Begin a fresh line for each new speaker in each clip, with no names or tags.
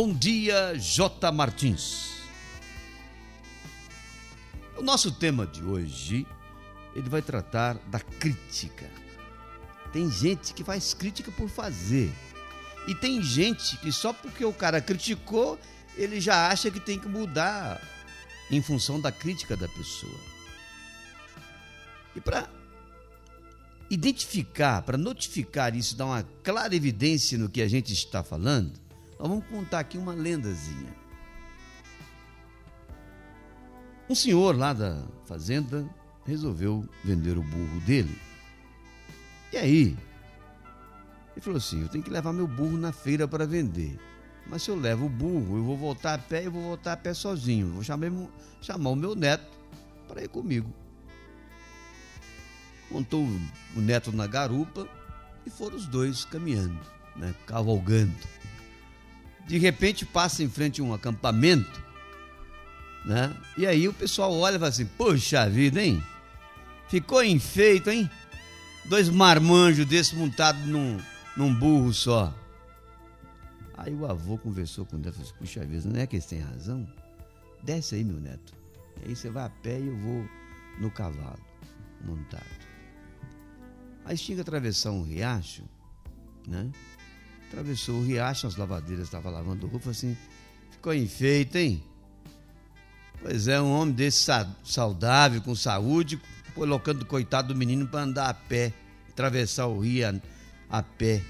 Bom dia, J. Martins. O nosso tema de hoje, ele vai tratar da crítica. Tem gente que faz crítica por fazer. E tem gente que só porque o cara criticou, ele já acha que tem que mudar em função da crítica da pessoa. E para identificar, para notificar isso, dar uma clara evidência no que a gente está falando, nós vamos contar aqui uma lendazinha. Um senhor lá da fazenda resolveu vender o burro dele. E aí? Ele falou assim: eu tenho que levar meu burro na feira para vender. Mas se eu levo o burro, eu vou voltar a pé e vou voltar a pé sozinho. Vou chamar, chamar o meu neto para ir comigo montou o neto na garupa e foram os dois caminhando, né, cavalgando. De repente passa em frente a um acampamento, né? E aí o pessoal olha e fala assim: Poxa vida, hein? Ficou enfeito, hein? Dois marmanjos desse montados num, num burro só. Aí o avô conversou com e falou: assim, Puxa vida, não é que eles têm razão? Desce aí, meu neto. Aí você vai a pé e eu vou no cavalo montado. Aí tinha que atravessar um riacho, né? Atravessou o riacho, as lavadeiras estavam lavando roupa, assim, ficou enfeito, hein? Pois é, um homem desse saudável, com saúde, colocando o coitado do menino para andar a pé, atravessar o rio a, a pé.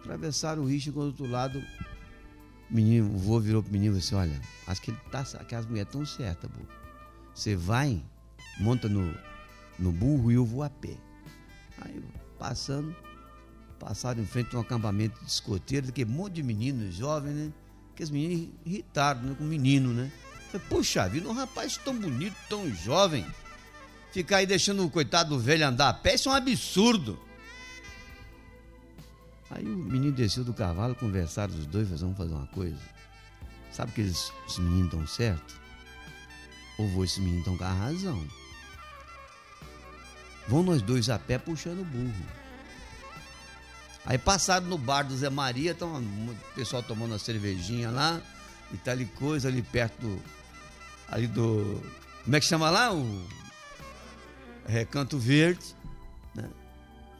Atravessaram o rio, chegou do outro lado, o menino, o vô virou pro menino e disse, olha, acho que ele tá, que as mulheres estão certas, vô. Você vai, monta no, no burro e eu vou a pé. Aí passando, passaram em frente a um acampamento de escoteiro, que um monte de meninos jovens, né? Aqueles meninos irritados né? com o menino, né? Puxa vida, um rapaz tão bonito, tão jovem, ficar aí deixando o coitado do velho andar a pé, isso é um absurdo. Aí o menino desceu do cavalo, conversaram os dois, vamos fazer uma coisa. Sabe que esses, esses meninos estão certos? Ou vou esses meninos estão com a razão? Vão nós dois a pé puxando o burro. Aí passaram no bar do Zé Maria, o pessoal tomando uma cervejinha lá, e tal tá coisa ali perto do. Ali do. Como é que chama lá? O Recanto Verde. Né?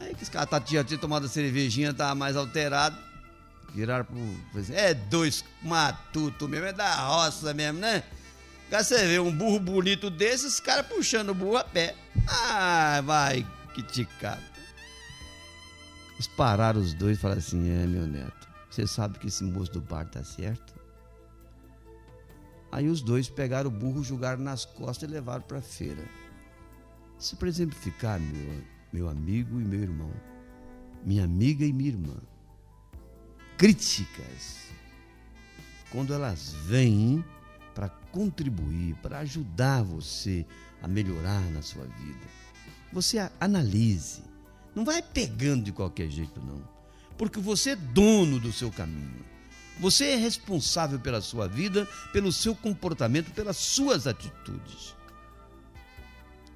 Aí que os caras tá, tinham tomado a cervejinha, tava mais alterado. Viraram pro. Assim, é dois matuto mesmo, é da roça mesmo, né? Você vê um burro bonito desses, caras puxando o burro a pé. Ah, vai, que ticado. Eles pararam os dois e falaram assim: É, meu neto, você sabe que esse moço do bar tá certo? Aí os dois pegaram o burro, jogaram nas costas e levaram para a feira. Isso para exemplificar, meu, meu amigo e meu irmão, minha amiga e minha irmã, críticas, quando elas vêm para contribuir, para ajudar você a melhorar na sua vida. Você analise. Não vai pegando de qualquer jeito, não. Porque você é dono do seu caminho. Você é responsável pela sua vida, pelo seu comportamento, pelas suas atitudes.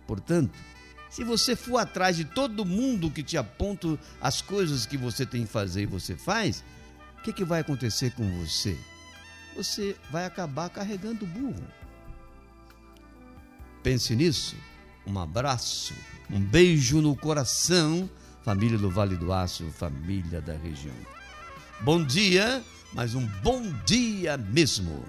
Portanto, se você for atrás de todo mundo que te aponta as coisas que você tem que fazer e você faz, o que, que vai acontecer com você? Você vai acabar carregando o burro. Pense nisso. Um abraço, um beijo no coração, família do Vale do Aço, família da região. Bom dia, mas um bom dia mesmo.